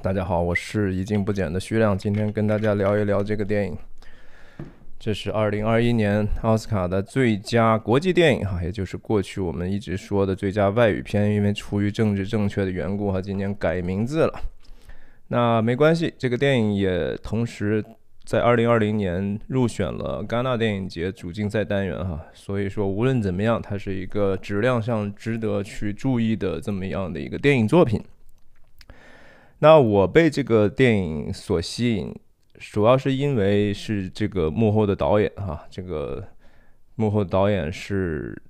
大家好，我是一镜不减的徐亮，今天跟大家聊一聊这个电影。这是二零二一年奥斯卡的最佳国际电影哈，也就是过去我们一直说的最佳外语片，因为出于政治正确的缘故哈，今年改名字了。那没关系，这个电影也同时在二零二零年入选了戛纳电影节主竞赛单元哈，所以说无论怎么样，它是一个质量上值得去注意的这么样的一个电影作品。那我被这个电影所吸引。主要是因为是这个幕后的导演哈，这个幕后导演是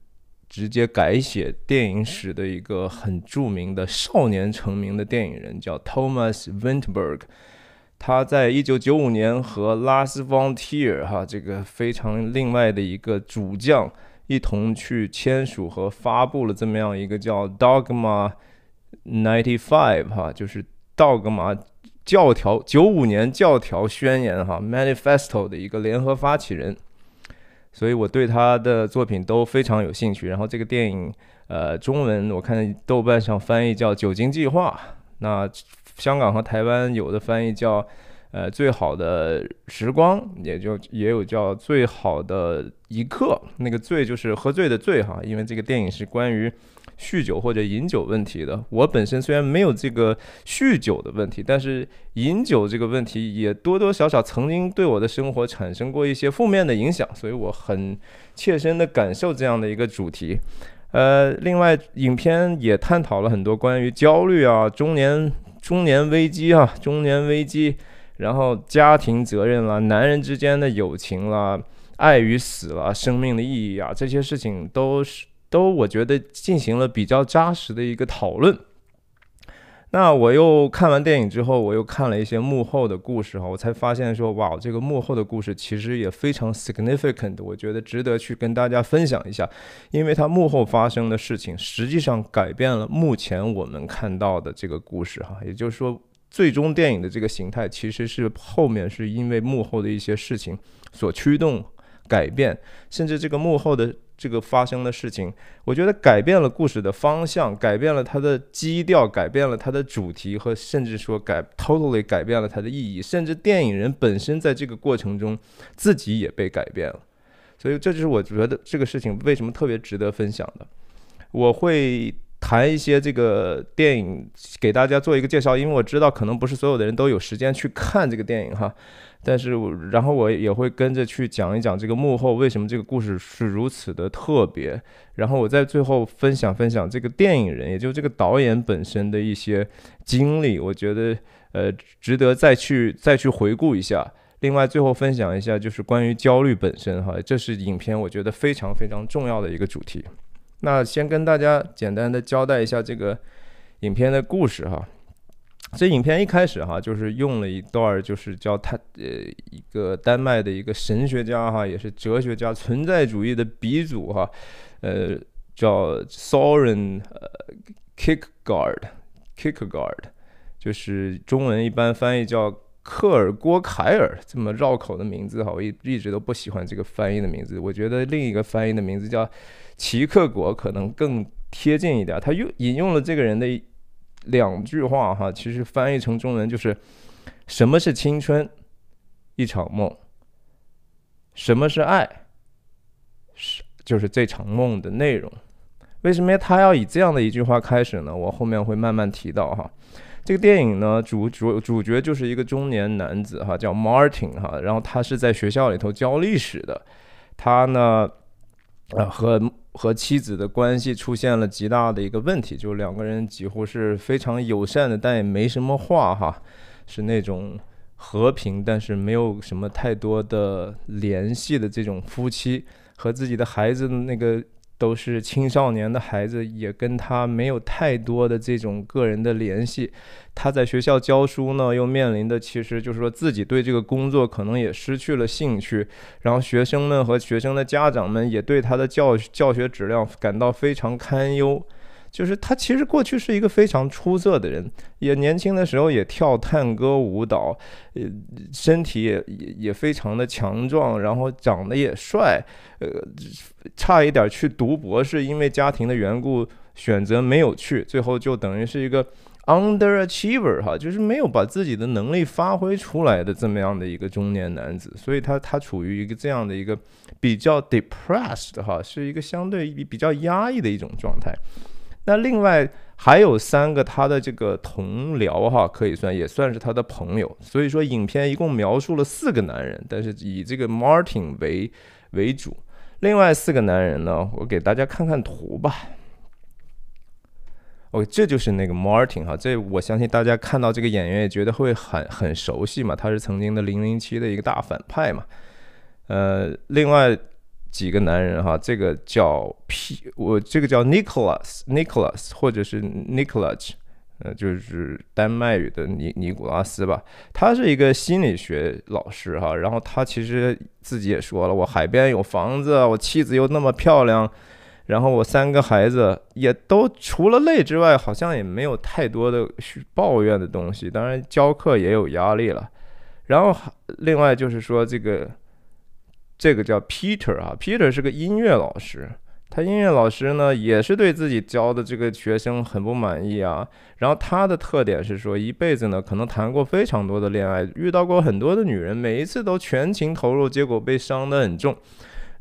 直接改写电影史的一个很著名的少年成名的电影人，叫 Thomas Winterberg。他在一九九五年和 Lars von Trier 哈这个非常另外的一个主将一同去签署和发布了这么样一个叫 Dogma Ninety Five 哈，就是道格玛。教条九五年教条宣言哈，Manifesto 的一个联合发起人，所以我对他的作品都非常有兴趣。然后这个电影，呃，中文我看豆瓣上翻译叫《酒精计划》，那香港和台湾有的翻译叫呃最好的时光，也就也有叫最好的一刻。那个醉就是喝醉的醉哈，因为这个电影是关于。酗酒或者饮酒问题的，我本身虽然没有这个酗酒的问题，但是饮酒这个问题也多多少少曾经对我的生活产生过一些负面的影响，所以我很切身的感受这样的一个主题。呃，另外，影片也探讨了很多关于焦虑啊、中年中年危机啊、中年危机，然后家庭责任啦、男人之间的友情啦、爱与死啦、生命的意义啊，这些事情都是。都我觉得进行了比较扎实的一个讨论。那我又看完电影之后，我又看了一些幕后的故事哈，我才发现说，哇，这个幕后的故事其实也非常 significant，我觉得值得去跟大家分享一下，因为它幕后发生的事情实际上改变了目前我们看到的这个故事哈，也就是说，最终电影的这个形态其实是后面是因为幕后的一些事情所驱动改变，甚至这个幕后的。这个发生的事情，我觉得改变了故事的方向，改变了它的基调，改变了它的主题，和甚至说改 totally 改变了它的意义，甚至电影人本身在这个过程中自己也被改变了。所以这就是我觉得这个事情为什么特别值得分享的。我会谈一些这个电影给大家做一个介绍，因为我知道可能不是所有的人都有时间去看这个电影哈。但是，然后我也会跟着去讲一讲这个幕后为什么这个故事是如此的特别。然后我在最后分享分享这个电影人，也就这个导演本身的一些经历，我觉得呃值得再去再去回顾一下。另外，最后分享一下就是关于焦虑本身哈，这是影片我觉得非常非常重要的一个主题。那先跟大家简单的交代一下这个影片的故事哈。这影片一开始哈，就是用了一段，就是叫他呃一个丹麦的一个神学家哈，也是哲学家，存在主义的鼻祖哈，呃叫 Soren 呃 Kierkegaard，Kierkegaard，就是中文一般翻译叫克尔郭凯尔这么绕口的名字哈，我一一直都不喜欢这个翻译的名字，我觉得另一个翻译的名字叫齐克果可能更贴近一点。他用引用了这个人的。两句话哈，其实翻译成中文就是：什么是青春？一场梦。什么是爱？是就是这场梦的内容。为什么他要以这样的一句话开始呢？我后面会慢慢提到哈。这个电影呢，主主主角就是一个中年男子哈，叫 Martin 哈，然后他是在学校里头教历史的，他呢，呃和。和妻子的关系出现了极大的一个问题，就两个人几乎是非常友善的，但也没什么话哈，是那种和平，但是没有什么太多的联系的这种夫妻，和自己的孩子那个。都是青少年的孩子，也跟他没有太多的这种个人的联系。他在学校教书呢，又面临的其实就是说自己对这个工作可能也失去了兴趣。然后学生们和学生的家长们也对他的教教学质量感到非常堪忧。就是他其实过去是一个非常出色的人，也年轻的时候也跳探戈舞蹈，呃，身体也也也非常的强壮，然后长得也帅，呃，差一点去读博士，因为家庭的缘故选择没有去，最后就等于是一个 underachiever 哈，就是没有把自己的能力发挥出来的这么样的一个中年男子，所以他他处于一个这样的一个比较 depressed 哈，是一个相对比较压抑的一种状态。那另外还有三个他的这个同僚哈，可以算也算是他的朋友。所以说影片一共描述了四个男人，但是以这个 Martin 为为主，另外四个男人呢，我给大家看看图吧。哦，这就是那个 Martin 哈，这我相信大家看到这个演员也觉得会很很熟悉嘛，他是曾经的零零七的一个大反派嘛。呃，另外几个男人哈，这个叫 P，我这个叫 Nicholas，Nicholas 或者是 Nicholas，呃，就是丹麦语的尼尼古拉斯吧，他是一个心理学老师哈，然后他其实自己也说了，我海边有房子，我妻子又那么漂亮。然后我三个孩子也都除了累之外，好像也没有太多的抱怨的东西。当然教课也有压力了。然后另外就是说这个这个叫 Peter 啊，Peter 是个音乐老师。他音乐老师呢也是对自己教的这个学生很不满意啊。然后他的特点是说一辈子呢可能谈过非常多的恋爱，遇到过很多的女人，每一次都全情投入，结果被伤得很重。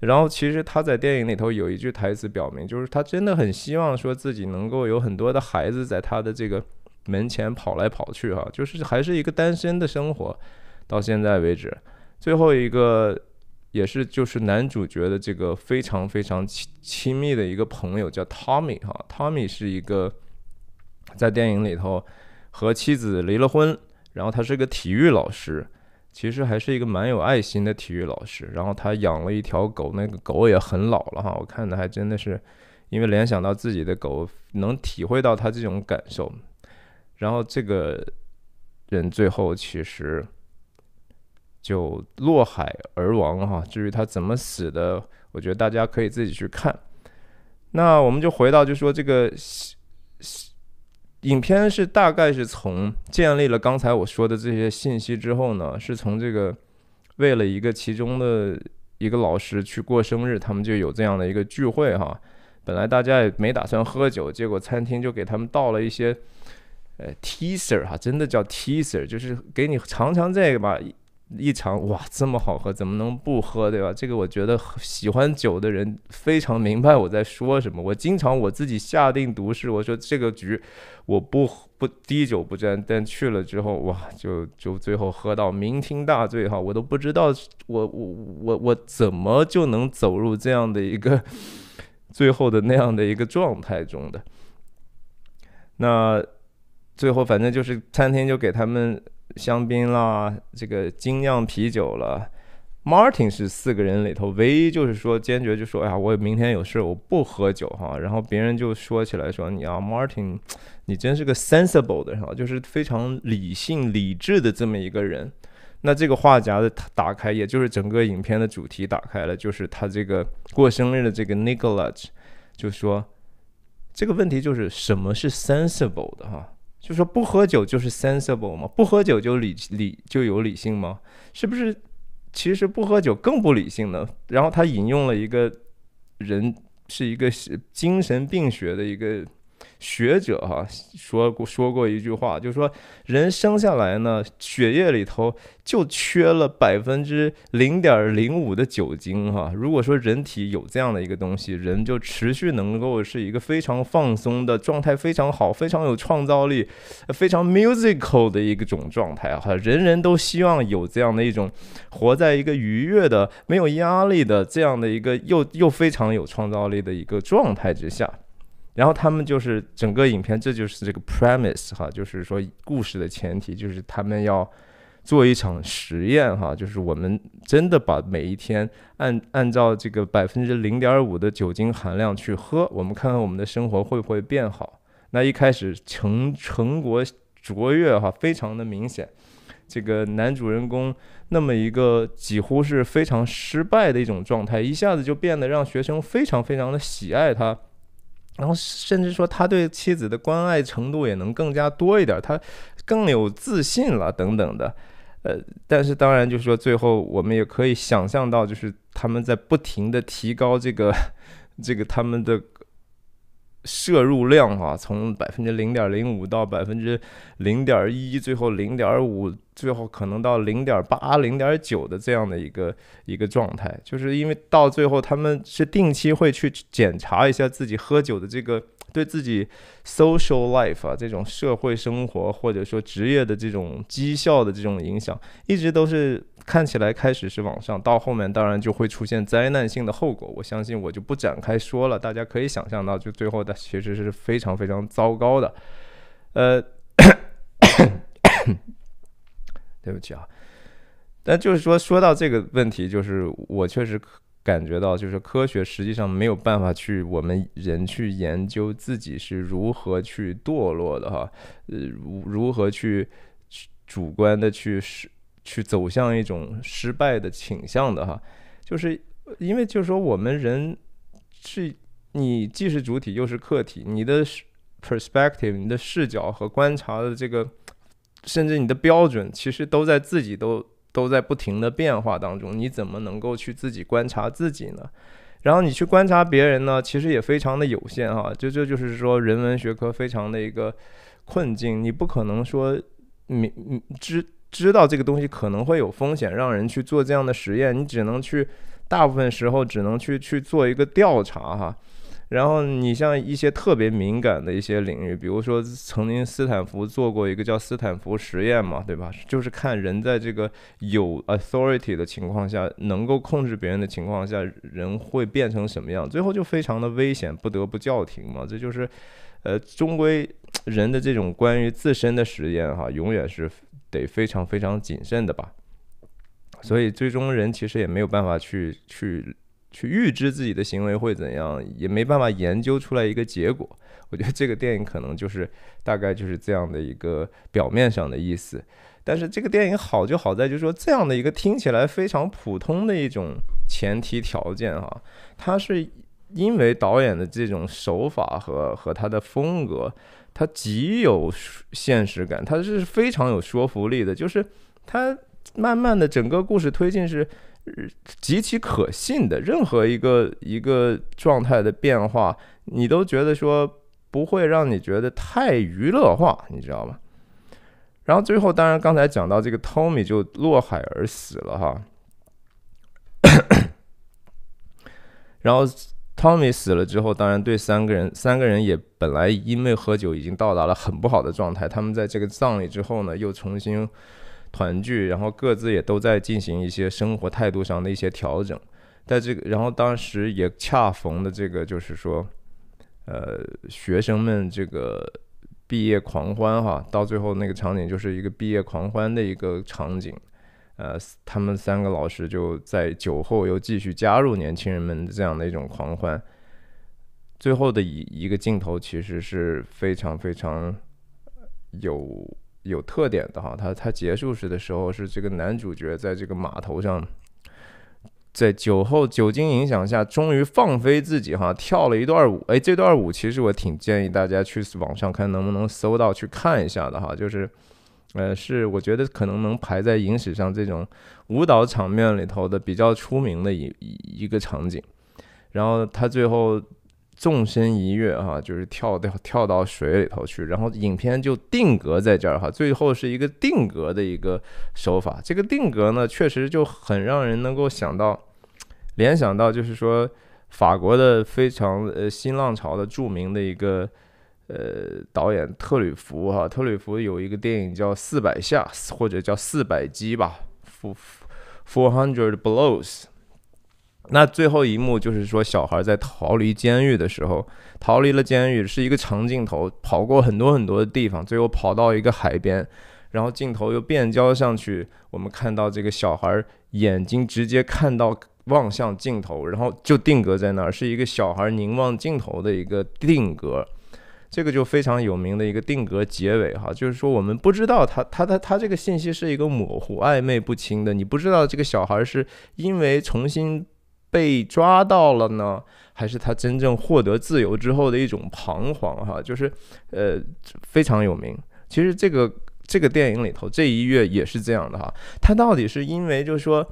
然后其实他在电影里头有一句台词表明，就是他真的很希望说自己能够有很多的孩子在他的这个门前跑来跑去哈，就是还是一个单身的生活，到现在为止。最后一个也是就是男主角的这个非常非常亲亲密的一个朋友叫 Tommy 哈，Tommy 是一个在电影里头和妻子离了婚，然后他是个体育老师。其实还是一个蛮有爱心的体育老师，然后他养了一条狗，那个狗也很老了哈，我看的还真的是，因为联想到自己的狗，能体会到他这种感受。然后这个人最后其实就落海而亡哈，至于他怎么死的，我觉得大家可以自己去看。那我们就回到就说这个。影片是大概是从建立了刚才我说的这些信息之后呢，是从这个为了一个其中的一个老师去过生日，他们就有这样的一个聚会哈。本来大家也没打算喝酒，结果餐厅就给他们倒了一些呃 teaser 哈，真的叫 teaser，就是给你尝尝这个吧。一尝哇，这么好喝，怎么能不喝对吧？这个我觉得喜欢酒的人非常明白我在说什么。我经常我自己下定毒誓，我说这个局我不不滴酒不沾，但去了之后哇，就就最后喝到酩酊大醉哈，我都不知道我我我我怎么就能走入这样的一个最后的那样的一个状态中的。那最后反正就是餐厅就给他们。香槟啦，这个精酿啤酒了。Martin 是四个人里头唯一就是说坚决就说，哎呀，我明天有事，我不喝酒哈。然后别人就说起来说，你啊，Martin，你真是个 sensible 的哈，就是非常理性理智的这么一个人。那这个话匣子打开，也就是整个影片的主题打开了，就是他这个过生日的这个 Nicolas 就说，这个问题就是什么是 sensible 的哈。就说不喝酒就是 sensible 吗？不喝酒就理理就有理性吗？是不是？其实不喝酒更不理性呢？然后他引用了一个人，是一个精神病学的一个。学者哈说过说过一句话，就是说人生下来呢，血液里头就缺了百分之零点零五的酒精哈。如果说人体有这样的一个东西，人就持续能够是一个非常放松的状态，非常好，非常有创造力，非常 musical 的一个种状态哈。人人都希望有这样的一种活在一个愉悦的、没有压力的这样的一个又又非常有创造力的一个状态之下。然后他们就是整个影片，这就是这个 premise 哈，就是说故事的前提就是他们要做一场实验哈，就是我们真的把每一天按按照这个百分之零点五的酒精含量去喝，我们看看我们的生活会不会变好。那一开始成成果卓越哈，非常的明显。这个男主人公那么一个几乎是非常失败的一种状态，一下子就变得让学生非常非常的喜爱他。然后甚至说他对妻子的关爱程度也能更加多一点，他更有自信了等等的，呃，但是当然就是说最后我们也可以想象到，就是他们在不停的提高这个 这个他们的摄入量啊，从百分之零点零五到百分之零点一，最后零点五，最后可能到零点八、零点九的这样的一个一个状态，就是因为到最后他们是定期会去检查一下自己喝酒的这个对自己 social life 啊这种社会生活或者说职业的这种绩效的这种影响，一直都是。看起来开始是往上，到后面当然就会出现灾难性的后果。我相信我就不展开说了，大家可以想象到，就最后的其实是非常非常糟糕的。呃，对不起啊，但就是说说到这个问题，就是我确实感觉到，就是科学实际上没有办法去我们人去研究自己是如何去堕落的哈，呃，如如何去主观的去是。去走向一种失败的倾向的哈，就是因为就是说我们人是你既是主体又是客体，你的 perspective、你的视角和观察的这个，甚至你的标准，其实都在自己都都在不停的变化当中。你怎么能够去自己观察自己呢？然后你去观察别人呢，其实也非常的有限哈。就这就是说人文学科非常的一个困境，你不可能说明知。知道这个东西可能会有风险，让人去做这样的实验，你只能去，大部分时候只能去去做一个调查哈。然后你像一些特别敏感的一些领域，比如说曾经斯坦福做过一个叫斯坦福实验嘛，对吧？就是看人在这个有 authority 的情况下，能够控制别人的情况下，人会变成什么样？最后就非常的危险，不得不叫停嘛。这就是，呃，终归人的这种关于自身的实验哈，永远是。得非常非常谨慎的吧，所以最终人其实也没有办法去去去预知自己的行为会怎样，也没办法研究出来一个结果。我觉得这个电影可能就是大概就是这样的一个表面上的意思。但是这个电影好就好在，就是说这样的一个听起来非常普通的一种前提条件哈，它是因为导演的这种手法和和他的风格。它极有现实感，它是非常有说服力的。就是它慢慢的整个故事推进是极其可信的，任何一个一个状态的变化，你都觉得说不会让你觉得太娱乐化，你知道吗？然后最后，当然刚才讲到这个 Tommy 就落海而死了哈，然后。Tommy 死了之后，当然对三个人，三个人也本来因为喝酒已经到达了很不好的状态。他们在这个葬礼之后呢，又重新团聚，然后各自也都在进行一些生活态度上的一些调整。在这个，然后当时也恰逢的这个就是说，呃，学生们这个毕业狂欢哈，到最后那个场景就是一个毕业狂欢的一个场景。呃，他们三个老师就在酒后又继续加入年轻人们的这样的一种狂欢。最后的一一个镜头其实是非常非常有有特点的哈，他他结束时的时候是这个男主角在这个码头上，在酒后酒精影响下终于放飞自己哈，跳了一段舞。哎，这段舞其实我挺建议大家去网上看能不能搜到去看一下的哈，就是。呃，是我觉得可能能排在影史上这种舞蹈场面里头的比较出名的一一个场景。然后他最后纵身一跃，哈，就是跳到跳到水里头去。然后影片就定格在这儿，哈，最后是一个定格的一个手法。这个定格呢，确实就很让人能够想到联想到，就是说法国的非常呃新浪潮的著名的一个。呃，导演特吕弗哈，特吕弗有一个电影叫《四百下》或者叫《四百击》吧，four four hundred blows。那最后一幕就是说，小孩在逃离监狱的时候，逃离了监狱，是一个长镜头，跑过很多很多的地方，最后跑到一个海边，然后镜头又变焦上去，我们看到这个小孩眼睛直接看到望向镜头，然后就定格在那儿，是一个小孩凝望镜头的一个定格。这个就非常有名的一个定格结尾哈，就是说我们不知道他他他他这个信息是一个模糊、暧昧不清的，你不知道这个小孩是因为重新被抓到了呢，还是他真正获得自由之后的一种彷徨哈，就是呃非常有名。其实这个这个电影里头这一月也是这样的哈，他到底是因为就是说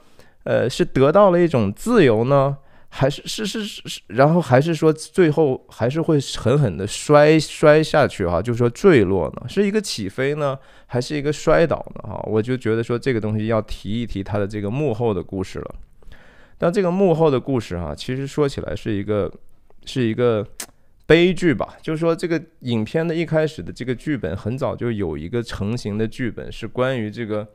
呃是得到了一种自由呢？还是是是是，然后还是说最后还是会狠狠的摔摔下去哈，就是说坠落呢，是一个起飞呢，还是一个摔倒呢哈？我就觉得说这个东西要提一提它的这个幕后的故事了。但这个幕后的故事哈，其实说起来是一个是一个悲剧吧，就是说这个影片的一开始的这个剧本很早就有一个成型的剧本，是关于这个。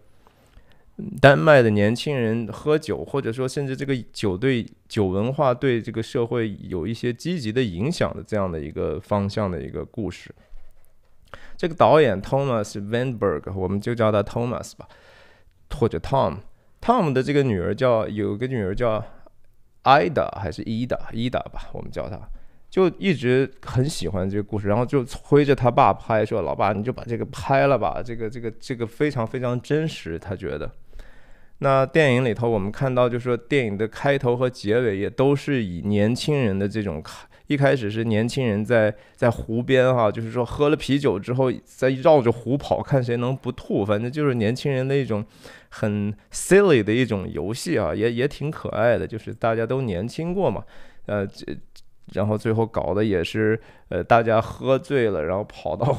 丹麦的年轻人喝酒，或者说甚至这个酒对酒文化对这个社会有一些积极的影响的这样的一个方向的一个故事。这个导演 Thomas Vanberg，我们就叫他 Thomas 吧，或者 Tom。Tom 的这个女儿叫有个女儿叫 Ida 还是 Ida？Ida 吧，我们叫她，就一直很喜欢这个故事，然后就催着他爸拍，说：“老爸，你就把这个拍了吧，这个这个这个非常非常真实。”他觉得。那电影里头，我们看到，就是说电影的开头和结尾也都是以年轻人的这种，一开始是年轻人在在湖边哈，就是说喝了啤酒之后，在绕着湖跑，看谁能不吐，反正就是年轻人的一种很 silly 的一种游戏啊，也也挺可爱的，就是大家都年轻过嘛，呃，这然后最后搞的也是，呃，大家喝醉了，然后跑到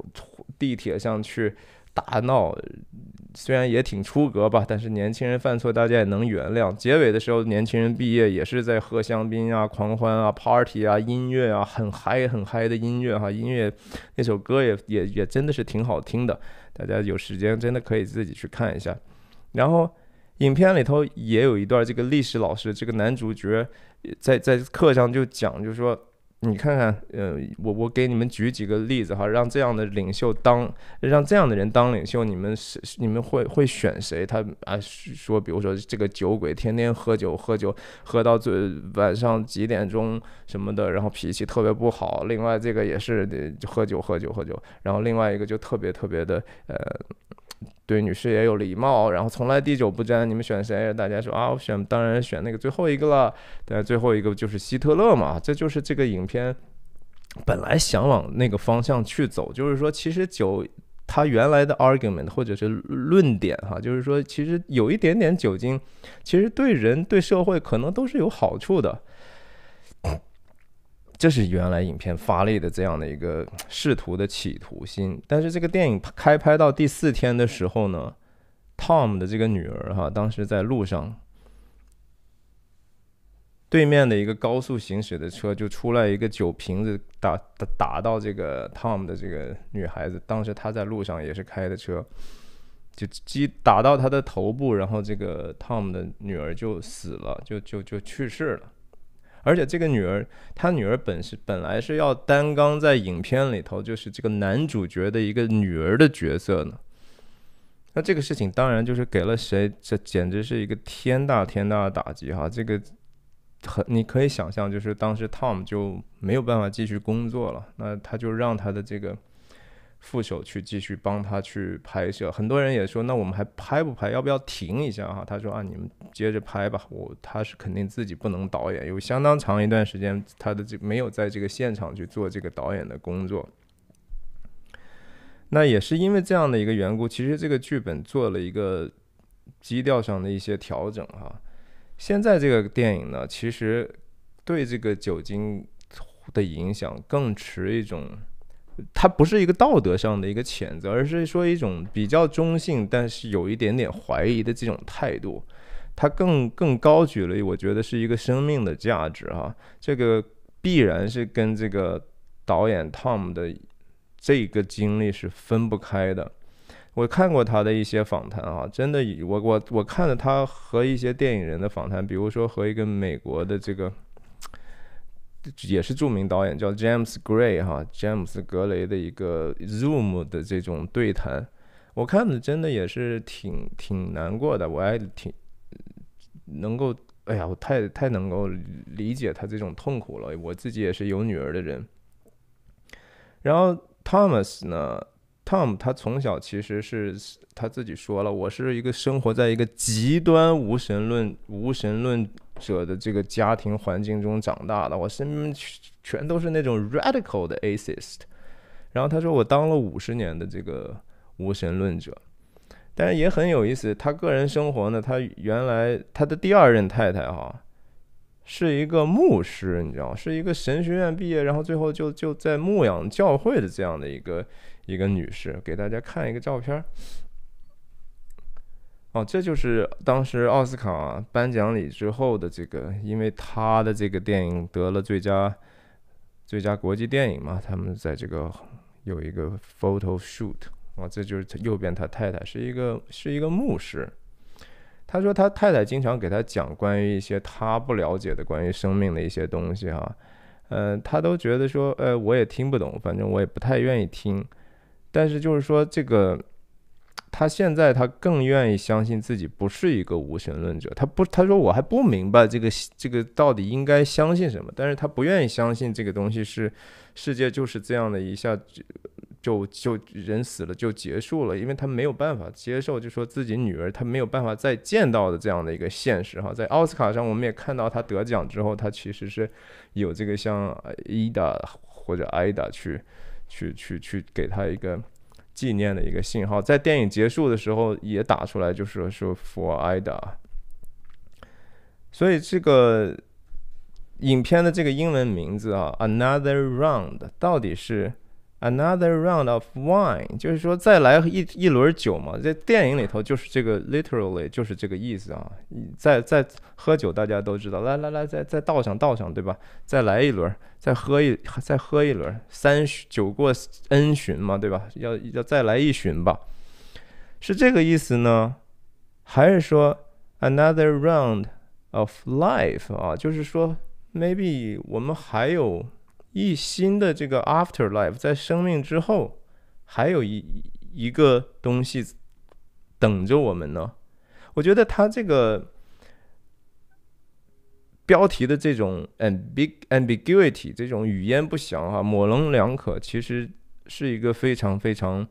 地铁上去大闹。虽然也挺出格吧，但是年轻人犯错，大家也能原谅。结尾的时候，年轻人毕业也是在喝香槟啊、狂欢啊、party 啊、音乐啊，很嗨很嗨的音乐哈。音乐那首歌也也也真的是挺好听的，大家有时间真的可以自己去看一下。然后影片里头也有一段，这个历史老师，这个男主角在在课上就讲，就是说。你看看，呃，我我给你们举几个例子哈，让这样的领袖当，让这样的人当领袖，你们是你们会会选谁？他啊说，比如说这个酒鬼天天喝酒，喝酒喝到最晚上几点钟什么的，然后脾气特别不好。另外这个也是喝酒喝酒喝酒，然后另外一个就特别特别的呃。对女士也有礼貌，然后从来滴酒不沾。你们选谁？大家说啊，我选，当然选那个最后一个了。对，最后一个就是希特勒嘛。这就是这个影片本来想往那个方向去走，就是说，其实酒它原来的 argument 或者是论点哈，就是说，其实有一点点酒精，其实对人对社会可能都是有好处的。这是原来影片发力的这样的一个 试图的企图心，但是这个电影开拍到第四天的时候呢，Tom 的这个女儿哈，当时在路上，对面的一个高速行驶的车就出来一个酒瓶子打打打到这个 Tom 的这个女孩子，当时她在路上也是开的车，就击打到她的头部，然后这个 Tom 的女儿就死了，就就就去世了。而且这个女儿，她女儿本是本来是要担纲在影片里头，就是这个男主角的一个女儿的角色呢。那这个事情当然就是给了谁，这简直是一个天大天大的打击哈！这个很你可以想象，就是当时 Tom 就没有办法继续工作了，那他就让他的这个。副手去继续帮他去拍摄，很多人也说，那我们还拍不拍？要不要停一下哈？他说啊，你们接着拍吧。我他是肯定自己不能导演，有相当长一段时间，他的这没有在这个现场去做这个导演的工作。那也是因为这样的一个缘故，其实这个剧本做了一个基调上的一些调整哈。现在这个电影呢，其实对这个酒精的影响更持一种。它不是一个道德上的一个谴责，而是说一种比较中性，但是有一点点怀疑的这种态度。它更更高举了，我觉得是一个生命的价值哈。这个必然是跟这个导演 Tom 的这个经历是分不开的。我看过他的一些访谈啊，真的，我我我看了他和一些电影人的访谈，比如说和一个美国的这个。也是著名导演叫 James Gray 哈，詹姆斯格雷的一个 Zoom 的这种对谈，我看的真的也是挺挺难过的，我还挺能够，哎呀，我太太能够理解他这种痛苦了。我自己也是有女儿的人。然后 Thomas 呢，Tom 他从小其实是他自己说了，我是一个生活在一个极端无神论无神论。者的这个家庭环境中长大的，我身边全都是那种 radical 的 atheist。然后他说我当了五十年的这个无神论者，但是也很有意思。他个人生活呢，他原来他的第二任太太哈是一个牧师，你知道，是一个神学院毕业，然后最后就就在牧养教会的这样的一个一个女士，给大家看一个照片。哦，这就是当时奥斯卡颁奖礼之后的这个，因为他的这个电影得了最佳最佳国际电影嘛，他们在这个有一个 photo shoot 啊，这就是右边他太太是一个是一个牧师，他说他太太经常给他讲关于一些他不了解的关于生命的一些东西哈，嗯，他都觉得说，呃，我也听不懂，反正我也不太愿意听，但是就是说这个。他现在他更愿意相信自己不是一个无神论者，他不，他说我还不明白这个这个到底应该相信什么，但是他不愿意相信这个东西是世界就是这样的一下就就人死了就结束了，因为他没有办法接受，就说自己女儿他没有办法再见到的这样的一个现实哈，在奥斯卡上我们也看到他得奖之后，他其实是有这个像伊达或者艾达去去去去给他一个。纪念的一个信号，在电影结束的时候也打出来，就是说 “For Ida”。所以这个影片的这个英文名字啊，“Another Round” 到底是？Another round of wine，就是说再来一一轮酒嘛，在电影里头就是这个 literally 就是这个意思啊。再再喝酒，大家都知道，来来来，再再倒上倒上，对吧？再来一轮，再喝一再喝一轮，三酒过 N 巡嘛，对吧？要要再来一巡吧，是这个意思呢，还是说 Another round of life 啊？就是说 maybe 我们还有。一新的这个 afterlife，在生命之后，还有一一个东西等着我们呢。我觉得他这个标题的这种 ambig ambiguity，这种语焉不详哈，模棱两可，其实是一个非常非常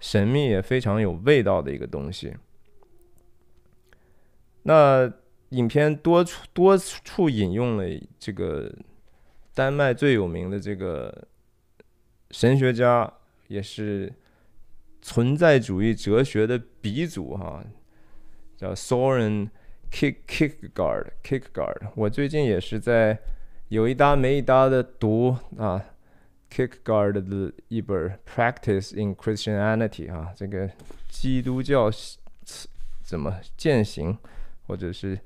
神秘也非常有味道的一个东西。那影片多处多处引用了这个。丹麦最有名的这个神学家，也是存在主义哲学的鼻祖哈，叫 Soren Kick Kierkegaard。Kierkegaard，我最近也是在有一搭没一搭的读啊 Kierkegaard 的一本《Practice in Christianity》啊，这个基督教怎么践行或者是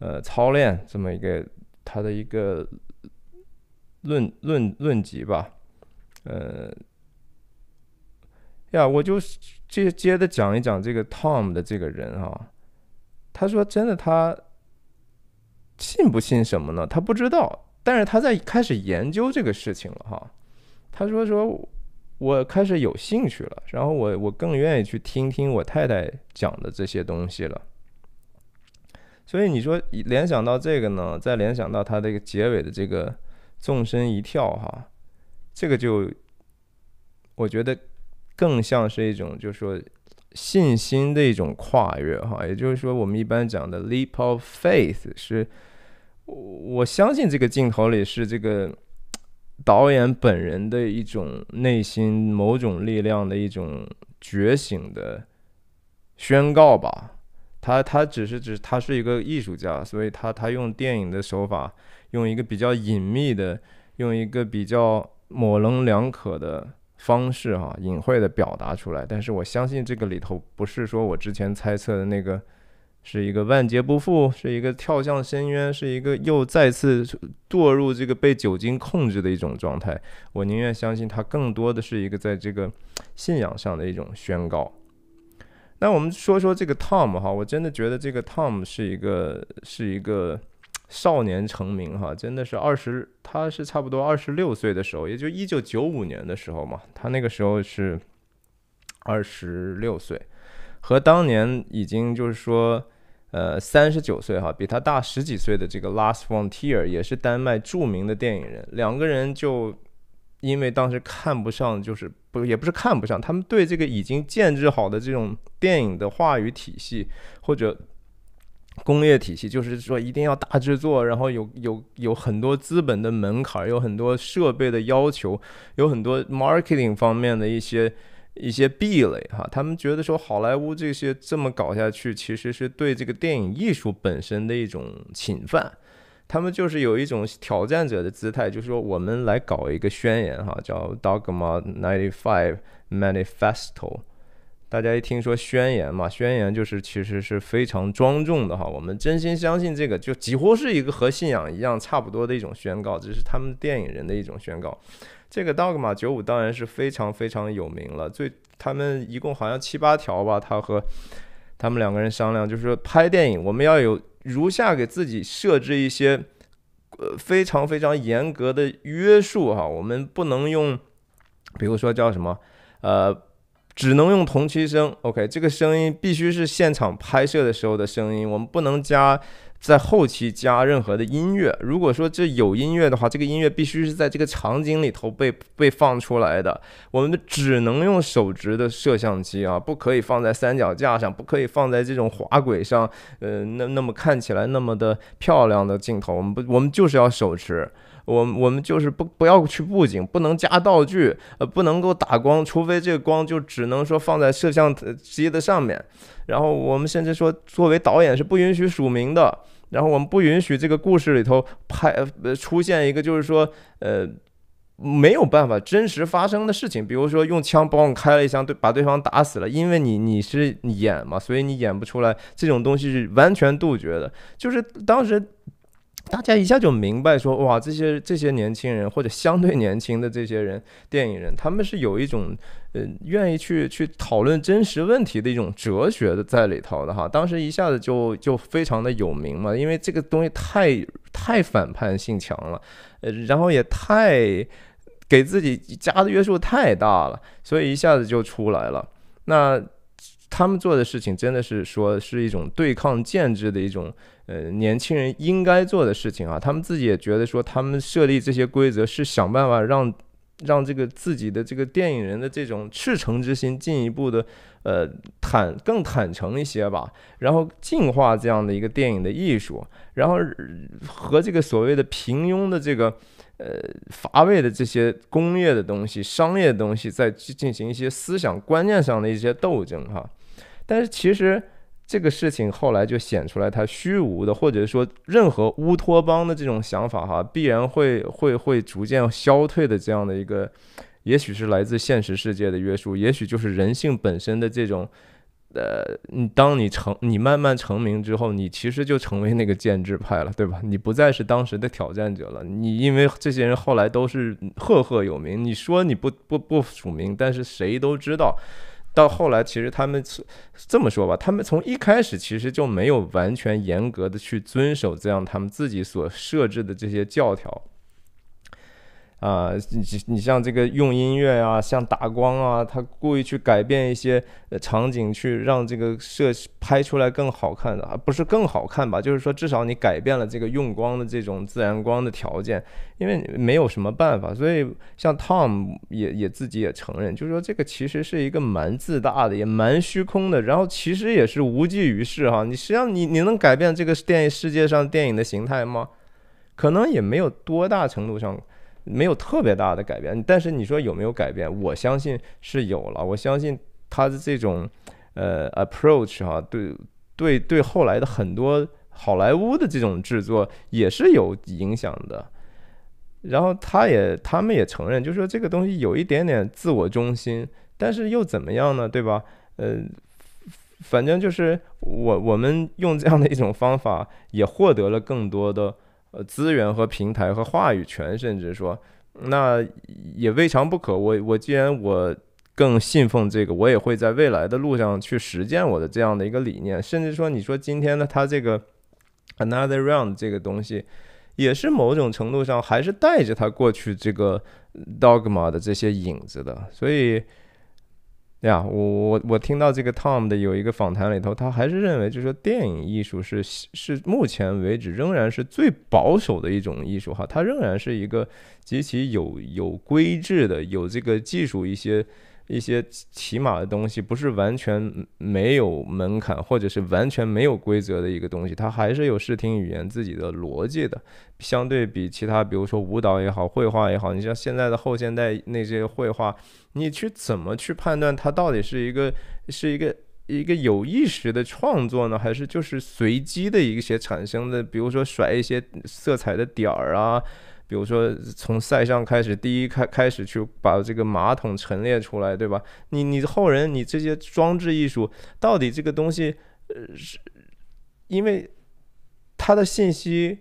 呃操练这么一个他的一个。论论论及吧，呃，呀，我就接接着讲一讲这个 Tom 的这个人哈。他说：“真的，他信不信什么呢？他不知道，但是他在开始研究这个事情了哈。他说：说我开始有兴趣了，然后我我更愿意去听听我太太讲的这些东西了。所以你说联想到这个呢，再联想到他这个结尾的这个。”纵身一跳，哈，这个就我觉得更像是一种，就是说信心的一种跨越，哈，也就是说我们一般讲的 leap of faith，是我相信这个镜头里是这个导演本人的一种内心某种力量的一种觉醒的宣告吧。他他只是只他是一个艺术家，所以他他用电影的手法。用一个比较隐秘的，用一个比较模棱两可的方式，哈，隐晦的表达出来。但是我相信这个里头不是说我之前猜测的那个是一个万劫不复，是一个跳向深渊，是一个又再次堕入这个被酒精控制的一种状态。我宁愿相信它更多的是一个在这个信仰上的一种宣告。那我们说说这个 Tom 哈，我真的觉得这个 Tom 是一个是一个。少年成名哈，真的是二十，他是差不多二十六岁的时候，也就一九九五年的时候嘛，他那个时候是二十六岁，和当年已经就是说，呃，三十九岁哈，比他大十几岁的这个 Last Frontier 也是丹麦著名的电影人，两个人就因为当时看不上，就是不也不是看不上，他们对这个已经建制好的这种电影的话语体系或者。工业体系就是说一定要大制作，然后有有有很多资本的门槛，有很多设备的要求，有很多 marketing 方面的一些一些壁垒哈。他们觉得说好莱坞这些这么搞下去，其实是对这个电影艺术本身的一种侵犯。他们就是有一种挑战者的姿态，就是说我们来搞一个宣言哈，叫 Dogma Ninety Five Manifesto。大家一听说宣言嘛，宣言就是其实是非常庄重的哈。我们真心相信这个，就几乎是一个和信仰一样差不多的一种宣告，只是他们电影人的一种宣告。这个 Dogma 九五当然是非常非常有名了，最他们一共好像七八条吧，他和他们两个人商量，就是说拍电影我们要有如下给自己设置一些呃非常非常严格的约束哈，我们不能用，比如说叫什么呃。只能用同期声，OK，这个声音必须是现场拍摄的时候的声音，我们不能加在后期加任何的音乐。如果说这有音乐的话，这个音乐必须是在这个场景里头被被放出来的。我们只能用手持的摄像机啊，不可以放在三脚架上，不可以放在这种滑轨上，呃，那那么看起来那么的漂亮的镜头，我们不，我们就是要手持。我我们就是不不要去布景，不能加道具，呃，不能够打光，除非这个光就只能说放在摄像机的上面。然后我们甚至说，作为导演是不允许署名的。然后我们不允许这个故事里头拍呃出现一个就是说呃没有办法真实发生的事情，比如说用枪帮开了一枪，对，把对方打死了，因为你你是演嘛，所以你演不出来这种东西是完全杜绝的。就是当时。大家一下就明白说，哇，这些这些年轻人或者相对年轻的这些人，电影人，他们是有一种，呃，愿意去去讨论真实问题的一种哲学的在里头的哈。当时一下子就就非常的有名嘛，因为这个东西太太反叛性强了，呃，然后也太给自己加的约束太大了，所以一下子就出来了。那。他们做的事情真的是说是一种对抗建制的一种，呃，年轻人应该做的事情啊。他们自己也觉得说，他们设立这些规则是想办法让让这个自己的这个电影人的这种赤诚之心进一步的，呃，坦更坦诚一些吧。然后净化这样的一个电影的艺术，然后和这个所谓的平庸的这个。呃，乏味的这些工业的东西、商业的东西，在进行一些思想观念上的一些斗争哈。但是其实这个事情后来就显出来，它虚无的，或者说任何乌托邦的这种想法哈，必然会会会逐渐消退的这样的一个，也许是来自现实世界的约束，也许就是人性本身的这种。呃，你当你成你慢慢成名之后，你其实就成为那个建制派了，对吧？你不再是当时的挑战者了。你因为这些人后来都是赫赫有名，你说你不不不署名，但是谁都知道。到后来，其实他们这么说吧，他们从一开始其实就没有完全严格的去遵守这样他们自己所设置的这些教条。啊，你你像这个用音乐啊，像打光啊，他故意去改变一些场景，去让这个摄拍出来更好看的啊，不是更好看吧？就是说，至少你改变了这个用光的这种自然光的条件，因为没有什么办法。所以，像 Tom 也也自己也承认，就是说这个其实是一个蛮自大的，也蛮虚空的，然后其实也是无济于事哈。你实际上你你能改变这个电影世界上电影的形态吗？可能也没有多大程度上。没有特别大的改变，但是你说有没有改变？我相信是有了。我相信他的这种呃 approach 哈，对对对，后来的很多好莱坞的这种制作也是有影响的。然后他也他们也承认，就说这个东西有一点点自我中心，但是又怎么样呢？对吧？呃，反正就是我我们用这样的一种方法，也获得了更多的。呃，资源和平台和话语权，甚至说，那也未尝不可。我我既然我更信奉这个，我也会在未来的路上去实践我的这样的一个理念。甚至说，你说今天呢，它这个 another round 这个东西，也是某种程度上还是带着他过去这个 dogma 的这些影子的，所以。对呀，我我我听到这个 Tom 的有一个访谈里头，他还是认为，就是说电影艺术是是目前为止仍然是最保守的一种艺术哈，它仍然是一个极其有有规制的，有这个技术一些。一些起码的东西不是完全没有门槛，或者是完全没有规则的一个东西，它还是有视听语言自己的逻辑的。相对比其他，比如说舞蹈也好，绘画也好，你像现在的后现代那些绘画，你去怎么去判断它到底是一个是一个一个有意识的创作呢，还是就是随机的一些产生的？比如说甩一些色彩的点儿啊，比如说从塞尚开始，第一开开始去把这个马桶陈列出来，对吧？你你后人你这些装置艺术，到底这个东西，呃，是因为它的信息。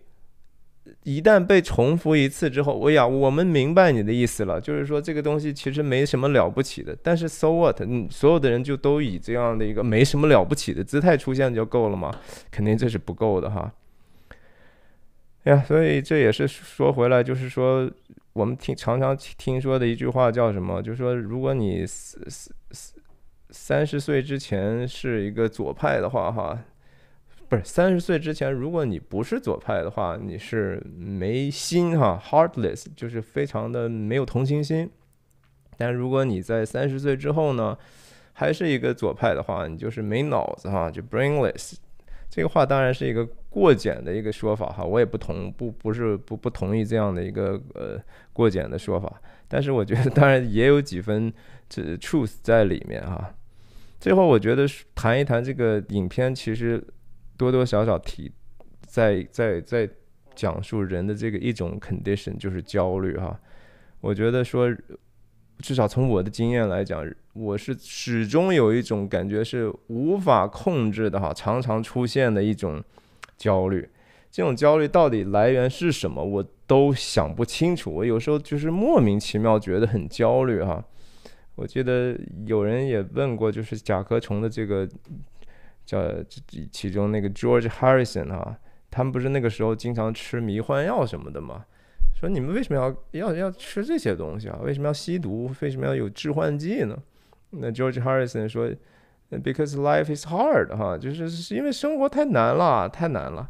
一旦被重复一次之后，我呀，我们明白你的意思了，就是说这个东西其实没什么了不起的。但是 so what？嗯，所有的人就都以这样的一个没什么了不起的姿态出现就够了吗？肯定这是不够的哈。呀，所以这也是说回来，就是说我们听常常听说的一句话叫什么？就是说，如果你三三三十岁之前是一个左派的话，哈。不是三十岁之前，如果你不是左派的话，你是没心哈，heartless，就是非常的没有同情心。但如果你在三十岁之后呢，还是一个左派的话，你就是没脑子哈，就 brainless。这个话当然是一个过简的一个说法哈，我也不同不不是不不同意这样的一个呃过简的说法。但是我觉得当然也有几分这 truth 在里面哈。最后我觉得谈一谈这个影片，其实。多多少少提，在在在讲述人的这个一种 condition，就是焦虑哈。我觉得说，至少从我的经验来讲，我是始终有一种感觉是无法控制的哈，常常出现的一种焦虑。这种焦虑到底来源是什么，我都想不清楚。我有时候就是莫名其妙觉得很焦虑哈。我记得有人也问过，就是甲壳虫的这个。叫其中那个 George Harrison 啊，他们不是那个时候经常吃迷幻药什么的吗？说你们为什么要要要吃这些东西啊？为什么要吸毒？为什么要有致幻剂呢？那 George Harrison 说，Because life is hard 哈，就是是因为生活太难了，太难了。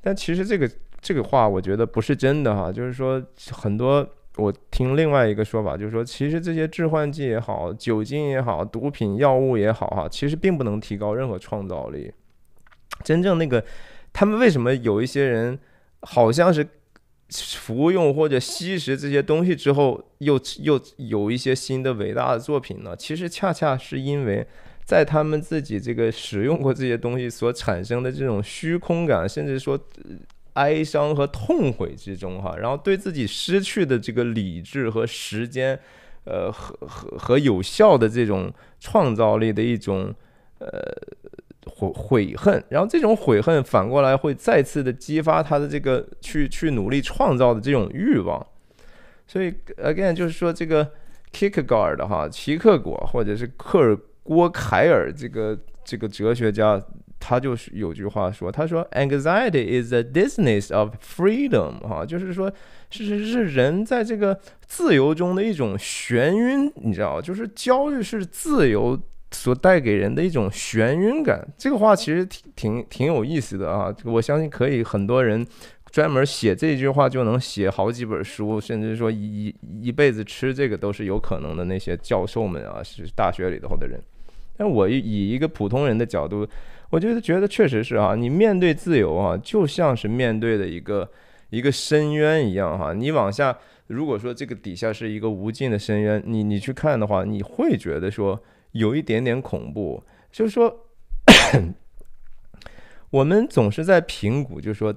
但其实这个这个话我觉得不是真的哈，就是说很多。我听另外一个说法，就是说，其实这些致幻剂也好，酒精也好，毒品药物也好，哈，其实并不能提高任何创造力。真正那个，他们为什么有一些人好像是服用或者吸食这些东西之后，又又有一些新的伟大的作品呢？其实恰恰是因为在他们自己这个使用过这些东西所产生的这种虚空感，甚至说。哀伤和痛悔之中，哈，然后对自己失去的这个理智和时间，呃，和和和有效的这种创造力的一种呃悔悔恨，然后这种悔恨反过来会再次的激发他的这个去去努力创造的这种欲望。所以，again，就是说这个 Kierkegaard 哈，奇克果或者是克尔郭凯尔这个这个哲学家。他就是有句话说，他说，anxiety is the dizziness of freedom，哈，就是说，是是是人在这个自由中的一种眩晕，你知道就是焦虑是自由所带给人的一种眩晕感。这个话其实挺挺挺有意思的啊，我相信可以很多人专门写这句话就能写好几本书，甚至说一一辈子吃这个都是有可能的。那些教授们啊，是大学里头的人。但我以一个普通人的角度。我觉得觉得确实是啊，你面对自由啊，就像是面对的一个一个深渊一样哈。你往下，如果说这个底下是一个无尽的深渊，你你去看的话，你会觉得说有一点点恐怖。就是说，我们总是在评估，就是说，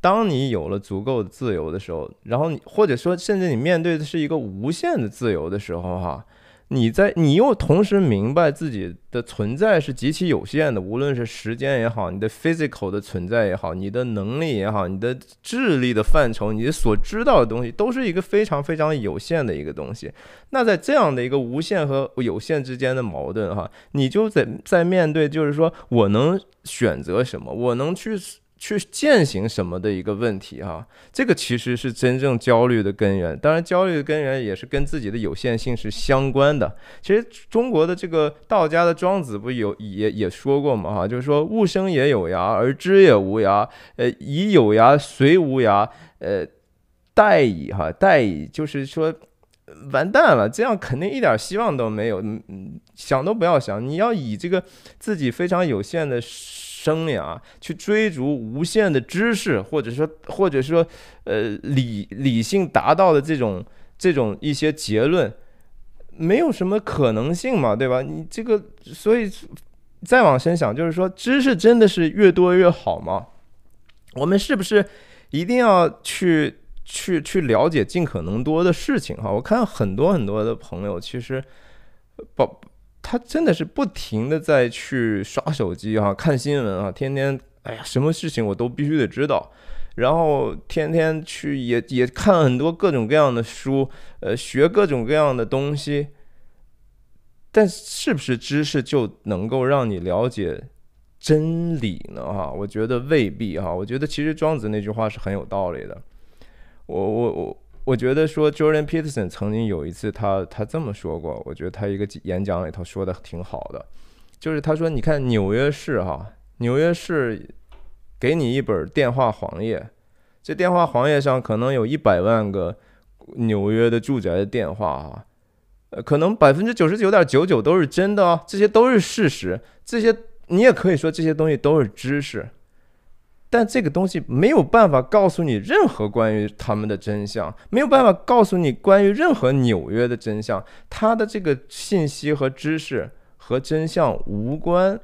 当你有了足够的自由的时候，然后你或者说甚至你面对的是一个无限的自由的时候，哈。你在，你又同时明白自己的存在是极其有限的，无论是时间也好，你的 physical 的存在也好，你的能力也好，你的智力的范畴，你所知道的东西，都是一个非常非常有限的一个东西。那在这样的一个无限和有限之间的矛盾，哈，你就在在面对，就是说我能选择什么，我能去。去践行什么的一个问题哈，这个其实是真正焦虑的根源。当然，焦虑的根源也是跟自己的有限性是相关的。其实中国的这个道家的庄子不有也也说过嘛哈，就是说物生也有涯，而知也无涯。呃，以有涯随无涯，呃，殆矣哈，殆矣，就是说完蛋了，这样肯定一点希望都没有，嗯，想都不要想。你要以这个自己非常有限的。生涯去追逐无限的知识，或者说，或者说，呃，理理性达到的这种这种一些结论，没有什么可能性嘛，对吧？你这个，所以再往深想，就是说知识真的是越多越好吗？我们是不是一定要去去去了解尽可能多的事情？哈，我看很多很多的朋友，其实宝他真的是不停的在去刷手机哈，看新闻啊，天天哎呀，什么事情我都必须得知道。然后天天去也也看很多各种各样的书，呃，学各种各样的东西，但是不是知识就能够让你了解真理呢？哈，我觉得未必哈。我觉得其实庄子那句话是很有道理的。我我我我觉得说 Jordan Peterson 曾经有一次他他这么说过，我觉得他一个演讲里头说的挺好的，就是他说你看纽约市哈，纽约市。给你一本电话黄页，这电话黄页上可能有一百万个纽约的住宅的电话啊，呃，可能百分之九十九点九九都是真的哦，这些都是事实，这些你也可以说这些东西都是知识，但这个东西没有办法告诉你任何关于他们的真相，没有办法告诉你关于任何纽约的真相，他的这个信息和知识和真相无关。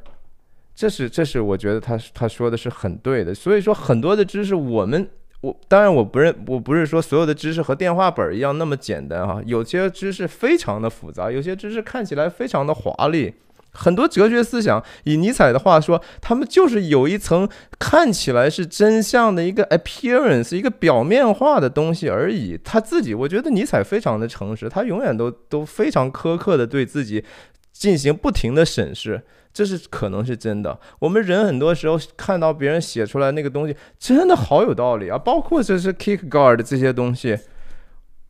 这是这是我觉得他他说的是很对的，所以说很多的知识我们我当然我不认我不是说所有的知识和电话本一样那么简单哈，有些知识非常的复杂，有些知识看起来非常的华丽，很多哲学思想以尼采的话说，他们就是有一层看起来是真相的一个 appearance，一个表面化的东西而已。他自己我觉得尼采非常的诚实，他永远都都非常苛刻的对自己进行不停的审视。这是可能是真的。我们人很多时候看到别人写出来那个东西，真的好有道理啊！包括这是 Kick Guard 这些东西，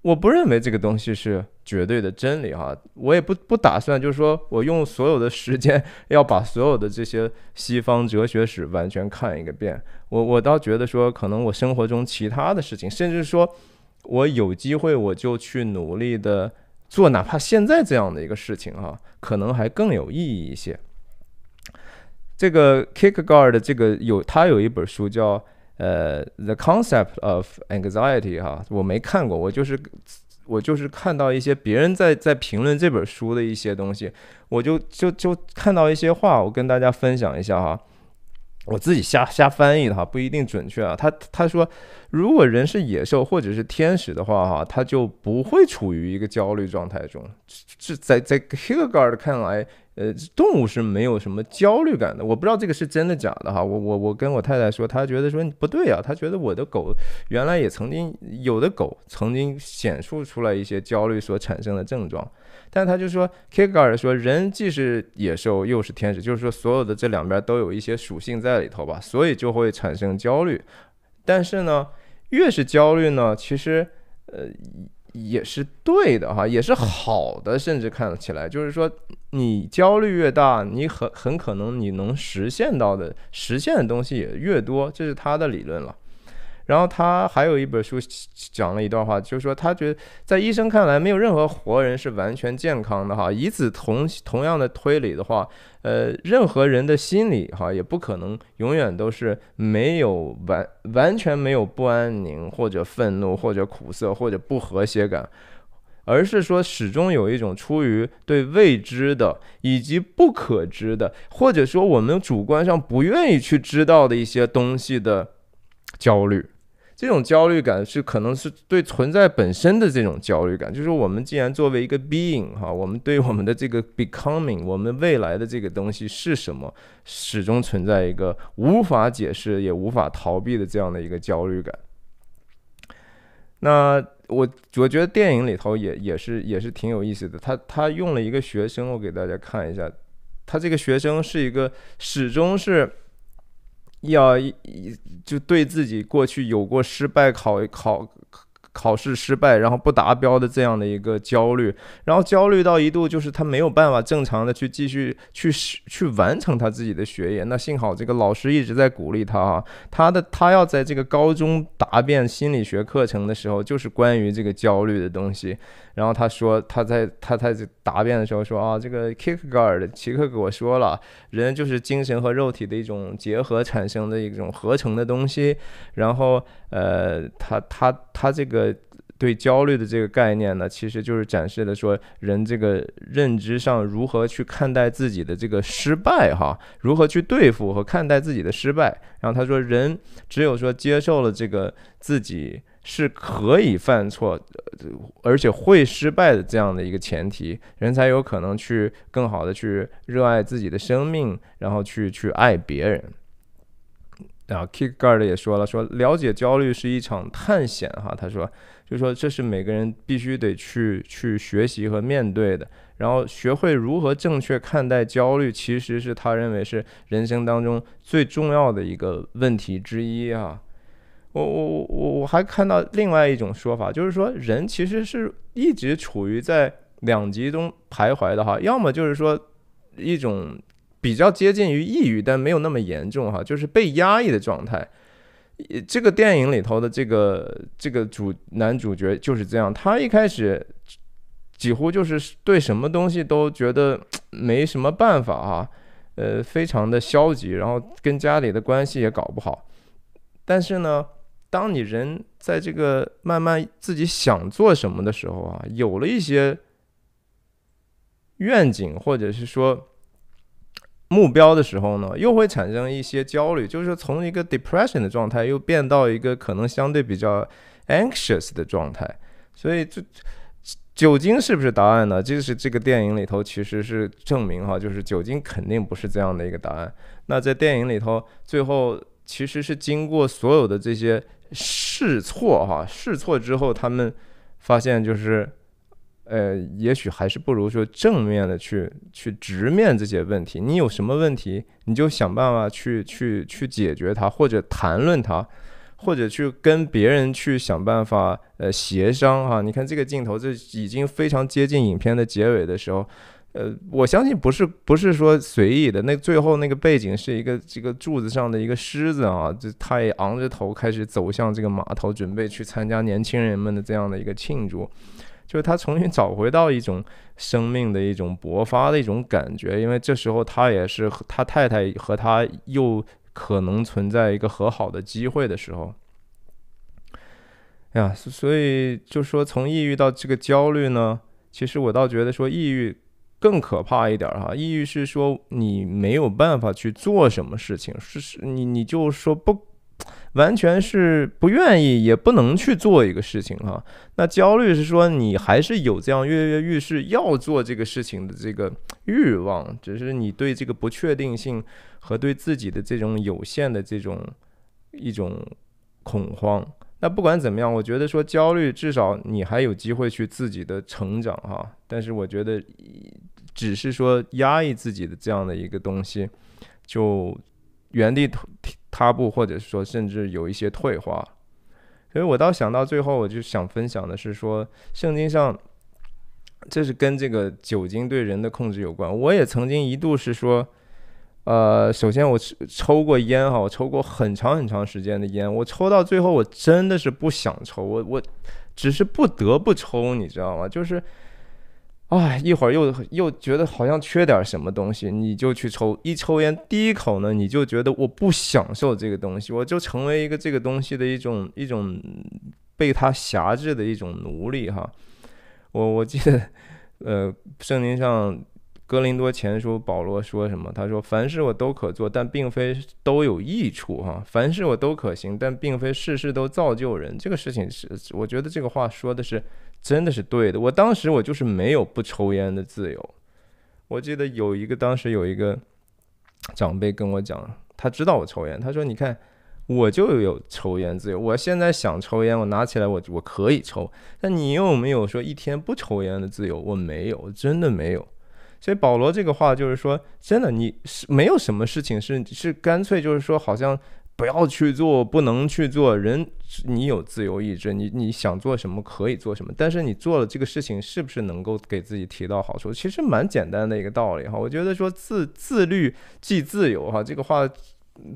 我不认为这个东西是绝对的真理哈。我也不不打算就是说我用所有的时间要把所有的这些西方哲学史完全看一个遍。我我倒觉得说，可能我生活中其他的事情，甚至说我有机会我就去努力的做，哪怕现在这样的一个事情哈，可能还更有意义一些。这个 Kierkegaard 这个有他有一本书叫呃 The Concept of Anxiety 哈，我没看过，我就是我就是看到一些别人在在评论这本书的一些东西，我就就就看到一些话，我跟大家分享一下哈，我自己瞎瞎翻译的哈，不一定准确啊。他他说，如果人是野兽或者是天使的话哈，他就不会处于一个焦虑状态中。这在在 Kierkegaard 看来。呃，动物是没有什么焦虑感的。我不知道这个是真的假的哈。我我我跟我太太说，她觉得说不对啊。她觉得我的狗原来也曾经有的狗曾经显出出来一些焦虑所产生的症状，但他就说 k i g a r 说人既是野兽又是天使，就是说所有的这两边都有一些属性在里头吧，所以就会产生焦虑。但是呢，越是焦虑呢，其实呃。也是对的哈，也是好的，甚至看起来就是说，你焦虑越大，你很很可能你能实现到的实现的东西也越多，这是他的理论了。然后他还有一本书讲了一段话，就是说他觉得在医生看来，没有任何活人是完全健康的哈。以此同同样的推理的话，呃，任何人的心理哈也不可能永远都是没有完完全没有不安宁或者愤怒或者苦涩或者不和谐感，而是说始终有一种出于对未知的以及不可知的，或者说我们主观上不愿意去知道的一些东西的焦虑。这种焦虑感是可能是对存在本身的这种焦虑感，就是我们既然作为一个 being 哈，我们对我们的这个 becoming，我们未来的这个东西是什么，始终存在一个无法解释也无法逃避的这样的一个焦虑感。那我我觉得电影里头也也是也是挺有意思的，他他用了一个学生，我给大家看一下，他这个学生是一个始终是。要一就对自己过去有过失败考考考考试失败，然后不达标的这样的一个焦虑，然后焦虑到一度就是他没有办法正常的去继续去去完成他自己的学业。那幸好这个老师一直在鼓励他啊，他的他要在这个高中答辩心理学课程的时候，就是关于这个焦虑的东西。然后他说，他在他在答辩的时候说啊，这个 kick gard 奇克给我说了，人就是精神和肉体的一种结合产生的一种合成的东西。然后呃，他他他这个对焦虑的这个概念呢，其实就是展示了说人这个认知上如何去看待自己的这个失败哈，如何去对付和看待自己的失败。然后他说，人只有说接受了这个自己。是可以犯错，而且会失败的这样的一个前提，人才有可能去更好的去热爱自己的生命，然后去去爱别人。然后，Kickguard 也说了，说了解焦虑是一场探险哈，他说，就说这是每个人必须得去去学习和面对的，然后学会如何正确看待焦虑，其实是他认为是人生当中最重要的一个问题之一啊。我我我我还看到另外一种说法，就是说人其实是一直处于在两极中徘徊的哈，要么就是说一种比较接近于抑郁，但没有那么严重哈，就是被压抑的状态。这个电影里头的这个这个主男主角就是这样，他一开始几乎就是对什么东西都觉得没什么办法哈，呃，非常的消极，然后跟家里的关系也搞不好，但是呢。当你人在这个慢慢自己想做什么的时候啊，有了一些愿景或者是说目标的时候呢，又会产生一些焦虑，就是从一个 depression 的状态又变到一个可能相对比较 anxious 的状态。所以，这酒精是不是答案呢？这是这个电影里头其实是证明哈，就是酒精肯定不是这样的一个答案。那在电影里头，最后其实是经过所有的这些。试错哈，试错之后，他们发现就是，呃，也许还是不如说正面的去去直面这些问题。你有什么问题，你就想办法去去去解决它，或者谈论它，或者去跟别人去想办法呃协商哈。你看这个镜头，这已经非常接近影片的结尾的时候。呃，我相信不是不是说随意的。那最后那个背景是一个这个柱子上的一个狮子啊，这他也昂着头开始走向这个码头，准备去参加年轻人们的这样的一个庆祝。就是他重新找回到一种生命的一种勃发的一种感觉，因为这时候他也是他太太和他又可能存在一个和好的机会的时候。呀，所以就说从抑郁到这个焦虑呢，其实我倒觉得说抑郁。更可怕一点哈，抑郁是说你没有办法去做什么事情，是是，你你就说不完全是不愿意，也不能去做一个事情哈。那焦虑是说你还是有这样跃跃欲试要做这个事情的这个欲望，只是你对这个不确定性和对自己的这种有限的这种一种恐慌。那不管怎么样，我觉得说焦虑至少你还有机会去自己的成长哈。但是我觉得。只是说压抑自己的这样的一个东西，就原地踏步，或者是说甚至有一些退化。所以我倒想到最后，我就想分享的是说，圣经上这是跟这个酒精对人的控制有关。我也曾经一度是说，呃，首先我抽过烟哈，我抽过很长很长时间的烟，我抽到最后我真的是不想抽，我我只是不得不抽，你知道吗？就是。哎，一会儿又又觉得好像缺点什么东西，你就去抽。一抽烟，第一口呢，你就觉得我不享受这个东西，我就成为一个这个东西的一种一种被它辖制的一种奴隶哈。我我记得，呃，圣经上哥林多前书保罗说什么？他说：“凡事我都可做，但并非都有益处哈。凡事我都可行，但并非事事都造就人。”这个事情是，我觉得这个话说的是。真的是对的，我当时我就是没有不抽烟的自由。我记得有一个当时有一个长辈跟我讲，他知道我抽烟，他说：“你看，我就有抽烟自由。我现在想抽烟，我拿起来我我可以抽。但你有没有说一天不抽烟的自由？我没有，真的没有。所以保罗这个话就是说，真的你是没有什么事情是是干脆就是说好像。”不要去做，不能去做。人，你有自由意志，你你想做什么可以做什么。但是你做了这个事情，是不是能够给自己提到好处？其实蛮简单的一个道理哈。我觉得说自自律即自由哈，这个话。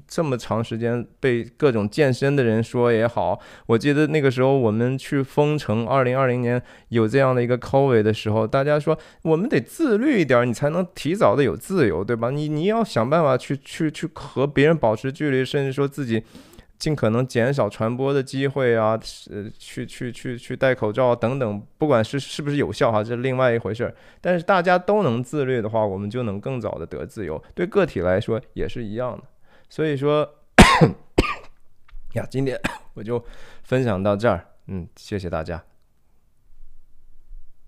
这么长时间被各种健身的人说也好我记得那个时候我们去封城二零二零年有这样的一个 covid 的时候大家说我们得自律一点你才能提早的有自由对吧？你你要想办法去去去和别人保持距离甚至说自己尽可能减少传播的机会啊呃去去去去戴口罩等等不管是是不是有效哈这是另外一回事儿。但是大家都能自律的话我们就能更早的得自由对个体来说也是一样的。所以说 呀今天 我就分享到这儿。嗯谢谢大家。